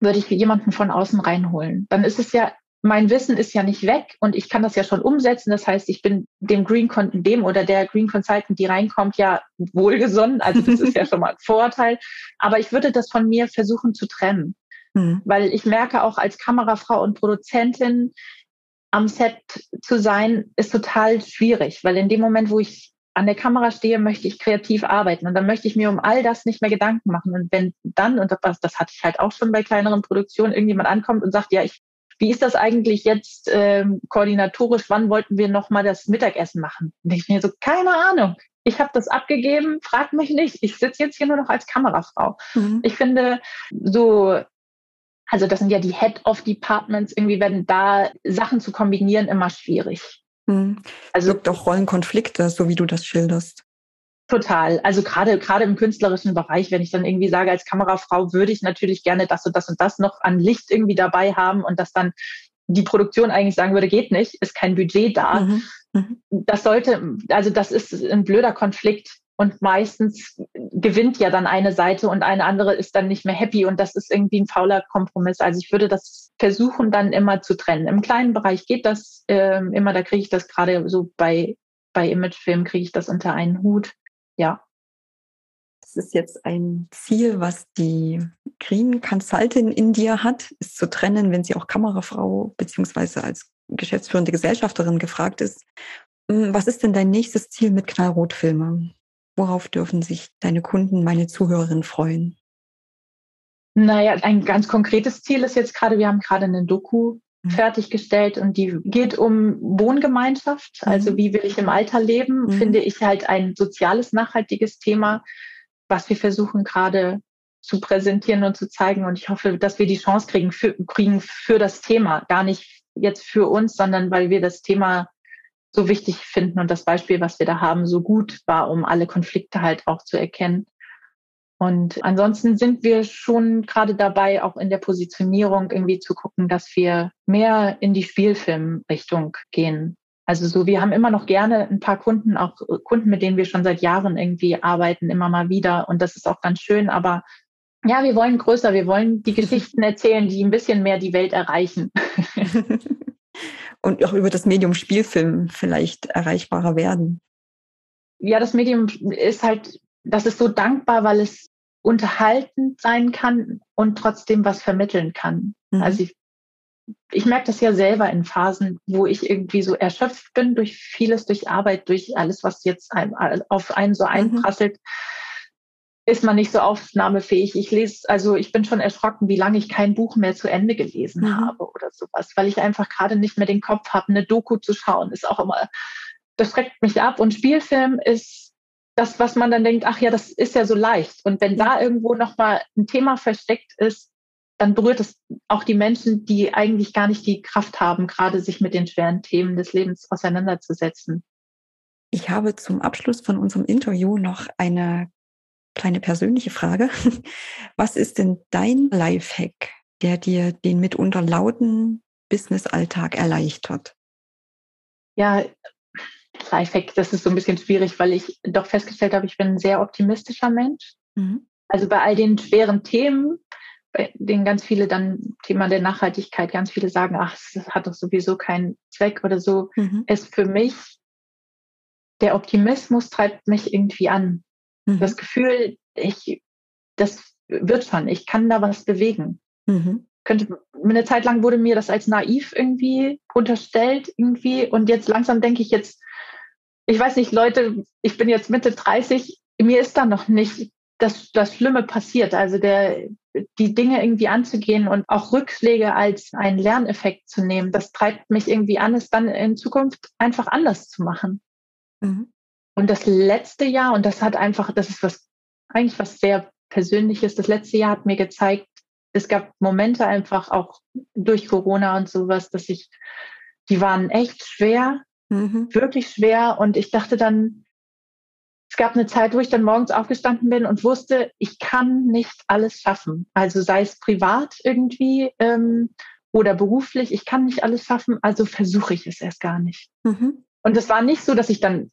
würde ich jemanden von außen reinholen. Dann ist es ja mein Wissen ist ja nicht weg und ich kann das ja schon umsetzen. Das heißt, ich bin dem Green dem oder der Green Consultant, die reinkommt, ja wohlgesonnen. Also das ist ja schon mal ein Vorteil. Aber ich würde das von mir versuchen zu trennen. Mhm. Weil ich merke auch als Kamerafrau und Produzentin, am Set zu sein, ist total schwierig, weil in dem Moment, wo ich an der Kamera stehe, möchte ich kreativ arbeiten und dann möchte ich mir um all das nicht mehr Gedanken machen. Und wenn dann, und das, das hatte ich halt auch schon bei kleineren Produktionen, irgendjemand ankommt und sagt, ja, ich, wie ist das eigentlich jetzt ähm, koordinatorisch, wann wollten wir noch mal das Mittagessen machen? Und ich mir so, keine Ahnung. Ich habe das abgegeben, frag mich nicht. Ich sitze jetzt hier nur noch als Kamerafrau. Mhm. Ich finde, so also das sind ja die Head of Departments, irgendwie werden da Sachen zu kombinieren immer schwierig. Hm. Also gibt auch Rollenkonflikte, so wie du das schilderst. Total. Also gerade gerade im künstlerischen Bereich, wenn ich dann irgendwie sage, als Kamerafrau würde ich natürlich gerne das und das und das noch an Licht irgendwie dabei haben und dass dann die Produktion eigentlich sagen würde, geht nicht, ist kein Budget da. Mhm. Mhm. Das sollte, also das ist ein blöder Konflikt, und meistens gewinnt ja dann eine Seite und eine andere ist dann nicht mehr happy und das ist irgendwie ein fauler Kompromiss. Also ich würde das versuchen dann immer zu trennen. Im kleinen Bereich geht das äh, immer, da kriege ich das gerade so bei, bei Imagefilmen kriege ich das unter einen Hut. Ja. Das ist jetzt ein Ziel, was die Green Consulting in dir hat, ist zu trennen, wenn sie auch Kamerafrau beziehungsweise als geschäftsführende Gesellschafterin gefragt ist. Hm, was ist denn dein nächstes Ziel mit Knallrotfilme? Worauf dürfen sich deine Kunden, meine Zuhörerinnen freuen? Naja, ein ganz konkretes Ziel ist jetzt gerade, wir haben gerade eine Doku mhm. fertiggestellt und die geht um Wohngemeinschaft. Mhm. Also wie will ich im Alter leben, mhm. finde ich halt ein soziales, nachhaltiges Thema, was wir versuchen gerade zu präsentieren und zu zeigen. Und ich hoffe, dass wir die Chance kriegen für, kriegen für das Thema. Gar nicht jetzt für uns, sondern weil wir das Thema so wichtig finden und das Beispiel, was wir da haben, so gut war, um alle Konflikte halt auch zu erkennen. Und ansonsten sind wir schon gerade dabei, auch in der Positionierung irgendwie zu gucken, dass wir mehr in die Spielfilmrichtung gehen. Also so, wir haben immer noch gerne ein paar Kunden, auch Kunden, mit denen wir schon seit Jahren irgendwie arbeiten, immer mal wieder. Und das ist auch ganz schön. Aber ja, wir wollen größer. Wir wollen die Geschichten erzählen, die ein bisschen mehr die Welt erreichen. und auch über das Medium Spielfilm vielleicht erreichbarer werden. Ja, das Medium ist halt, das ist so dankbar, weil es unterhaltend sein kann und trotzdem was vermitteln kann. Mhm. Also ich, ich merke das ja selber in Phasen, wo ich irgendwie so erschöpft bin durch vieles, durch Arbeit, durch alles, was jetzt auf einen so mhm. einprasselt. Mhm ist man nicht so aufnahmefähig. Ich lese, also ich bin schon erschrocken, wie lange ich kein Buch mehr zu Ende gelesen mhm. habe oder sowas, weil ich einfach gerade nicht mehr den Kopf habe, eine Doku zu schauen. Ist auch immer, das schreckt mich ab. Und Spielfilm ist das, was man dann denkt, ach ja, das ist ja so leicht. Und wenn da irgendwo nochmal ein Thema versteckt ist, dann berührt es auch die Menschen, die eigentlich gar nicht die Kraft haben, gerade sich mit den schweren Themen des Lebens auseinanderzusetzen. Ich habe zum Abschluss von unserem Interview noch eine kleine persönliche Frage. Was ist denn dein Lifehack, der dir den mitunter lauten Business-Alltag erleichtert? Ja, Lifehack, das ist so ein bisschen schwierig, weil ich doch festgestellt habe, ich bin ein sehr optimistischer Mensch. Mhm. Also bei all den schweren Themen, bei denen ganz viele dann Thema der Nachhaltigkeit, ganz viele sagen, ach, es hat doch sowieso keinen Zweck oder so, mhm. ist für mich der Optimismus treibt mich irgendwie an. Mhm. Das Gefühl, ich, das wird schon, ich kann da was bewegen. Mhm. Könnte, eine Zeit lang wurde mir das als naiv irgendwie unterstellt, irgendwie. Und jetzt langsam denke ich jetzt, ich weiß nicht, Leute, ich bin jetzt Mitte 30, mir ist da noch nicht das, das Schlimme passiert. Also der, die Dinge irgendwie anzugehen und auch Rückschläge als einen Lerneffekt zu nehmen, das treibt mich irgendwie an, es dann in Zukunft einfach anders zu machen. Mhm. Und das letzte Jahr, und das hat einfach, das ist was, eigentlich was sehr Persönliches, das letzte Jahr hat mir gezeigt, es gab Momente einfach auch durch Corona und sowas, dass ich, die waren echt schwer, mhm. wirklich schwer. Und ich dachte dann, es gab eine Zeit, wo ich dann morgens aufgestanden bin und wusste, ich kann nicht alles schaffen. Also sei es privat irgendwie ähm, oder beruflich, ich kann nicht alles schaffen, also versuche ich es erst gar nicht. Mhm. Und es war nicht so, dass ich dann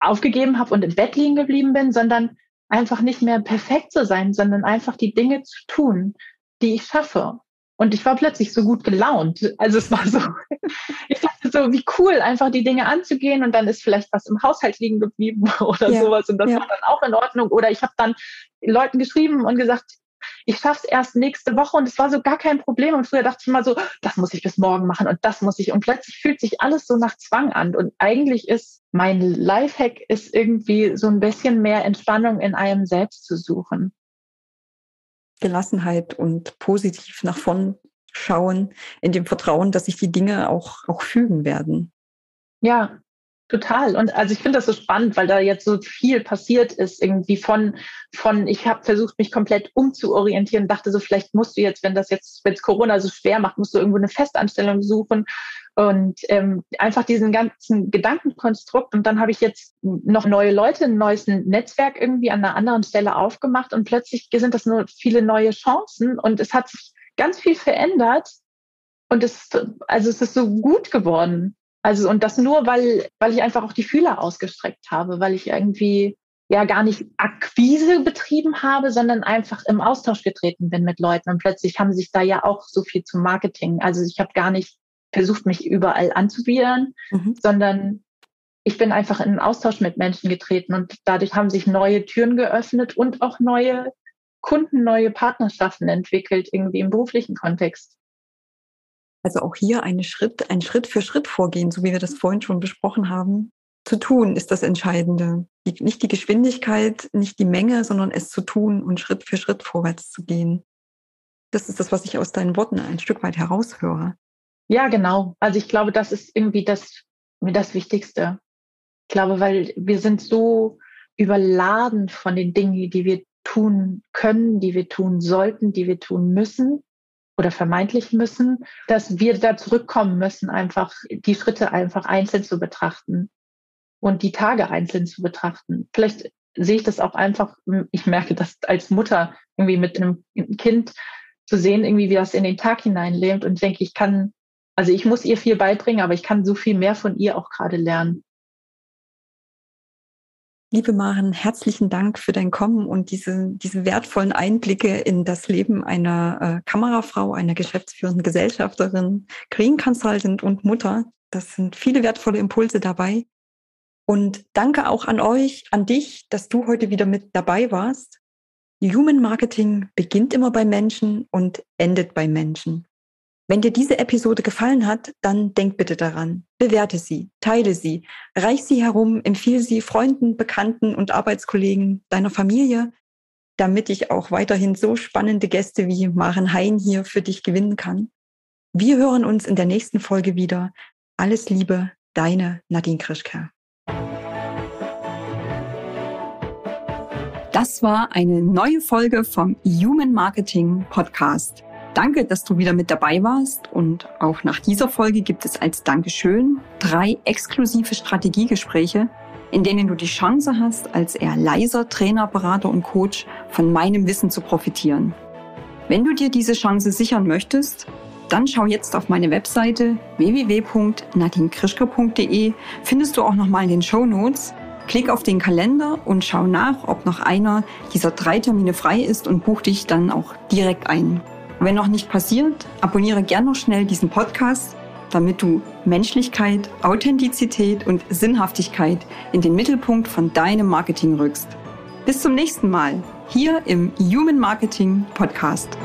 aufgegeben habe und im Bett liegen geblieben bin, sondern einfach nicht mehr perfekt zu sein, sondern einfach die Dinge zu tun, die ich schaffe. Und ich war plötzlich so gut gelaunt. Also es war so, ich dachte so, wie cool, einfach die Dinge anzugehen und dann ist vielleicht was im Haushalt liegen geblieben oder ja, sowas und das ja. war dann auch in Ordnung. Oder ich habe dann Leuten geschrieben und gesagt, ich schaff's erst nächste Woche und es war so gar kein Problem. Und früher dachte ich immer so, das muss ich bis morgen machen und das muss ich. Und plötzlich fühlt sich alles so nach Zwang an. Und eigentlich ist mein Lifehack ist irgendwie so ein bisschen mehr Entspannung in einem selbst zu suchen. Gelassenheit und positiv nach vorn schauen, in dem Vertrauen, dass sich die Dinge auch, auch fügen werden. Ja, Total. Und also ich finde das so spannend, weil da jetzt so viel passiert ist, irgendwie von, von ich habe versucht, mich komplett umzuorientieren, dachte so, vielleicht musst du jetzt, wenn das jetzt, wenn es Corona so schwer macht, musst du irgendwo eine Festanstellung suchen und ähm, einfach diesen ganzen Gedankenkonstrukt. Und dann habe ich jetzt noch neue Leute, ein neues Netzwerk irgendwie an einer anderen Stelle aufgemacht und plötzlich sind das nur viele neue Chancen und es hat sich ganz viel verändert. Und es, also es ist so gut geworden. Also und das nur, weil, weil ich einfach auch die Fühler ausgestreckt habe, weil ich irgendwie ja gar nicht Akquise betrieben habe, sondern einfach im Austausch getreten bin mit Leuten. Und plötzlich haben sich da ja auch so viel zum Marketing. Also ich habe gar nicht versucht, mich überall anzubiedern, mhm. sondern ich bin einfach in einen Austausch mit Menschen getreten und dadurch haben sich neue Türen geöffnet und auch neue Kunden, neue Partnerschaften entwickelt, irgendwie im beruflichen Kontext. Also auch hier eine Schritt, ein Schritt für Schritt vorgehen, so wie wir das vorhin schon besprochen haben. Zu tun ist das Entscheidende. Die, nicht die Geschwindigkeit, nicht die Menge, sondern es zu tun und Schritt für Schritt vorwärts zu gehen. Das ist das, was ich aus deinen Worten ein Stück weit heraushöre. Ja, genau. Also ich glaube, das ist irgendwie das, das Wichtigste. Ich glaube, weil wir sind so überladen von den Dingen, die wir tun können, die wir tun sollten, die wir tun müssen, oder vermeintlich müssen, dass wir da zurückkommen müssen, einfach die Schritte einfach einzeln zu betrachten und die Tage einzeln zu betrachten. Vielleicht sehe ich das auch einfach, ich merke das als Mutter irgendwie mit einem Kind zu sehen, irgendwie wie das in den Tag hineinlebt und denke, ich kann, also ich muss ihr viel beibringen, aber ich kann so viel mehr von ihr auch gerade lernen. Liebe Maren, herzlichen Dank für dein Kommen und diese, diese wertvollen Einblicke in das Leben einer äh, Kamerafrau, einer geschäftsführenden Gesellschafterin, Green Consultant und Mutter. Das sind viele wertvolle Impulse dabei. Und danke auch an euch, an dich, dass du heute wieder mit dabei warst. Human Marketing beginnt immer bei Menschen und endet bei Menschen. Wenn dir diese Episode gefallen hat, dann denk bitte daran. Bewerte sie, teile sie, reich sie herum, empfehle sie Freunden, Bekannten und Arbeitskollegen deiner Familie, damit ich auch weiterhin so spannende Gäste wie Maren Hein hier für dich gewinnen kann. Wir hören uns in der nächsten Folge wieder. Alles Liebe, deine Nadine Krischker. Das war eine neue Folge vom Human Marketing Podcast. Danke, dass du wieder mit dabei warst und auch nach dieser Folge gibt es als Dankeschön drei exklusive Strategiegespräche, in denen du die Chance hast, als eher leiser Trainer, Berater und Coach von meinem Wissen zu profitieren. Wenn du dir diese Chance sichern möchtest, dann schau jetzt auf meine Webseite www.nadinekrischker.de, findest du auch nochmal in den Show Notes. Klick auf den Kalender und schau nach, ob noch einer dieser drei Termine frei ist und buch dich dann auch direkt ein. Wenn noch nicht passiert, abonniere gern noch schnell diesen Podcast, damit du Menschlichkeit, Authentizität und Sinnhaftigkeit in den Mittelpunkt von deinem Marketing rückst. Bis zum nächsten Mal hier im Human Marketing Podcast.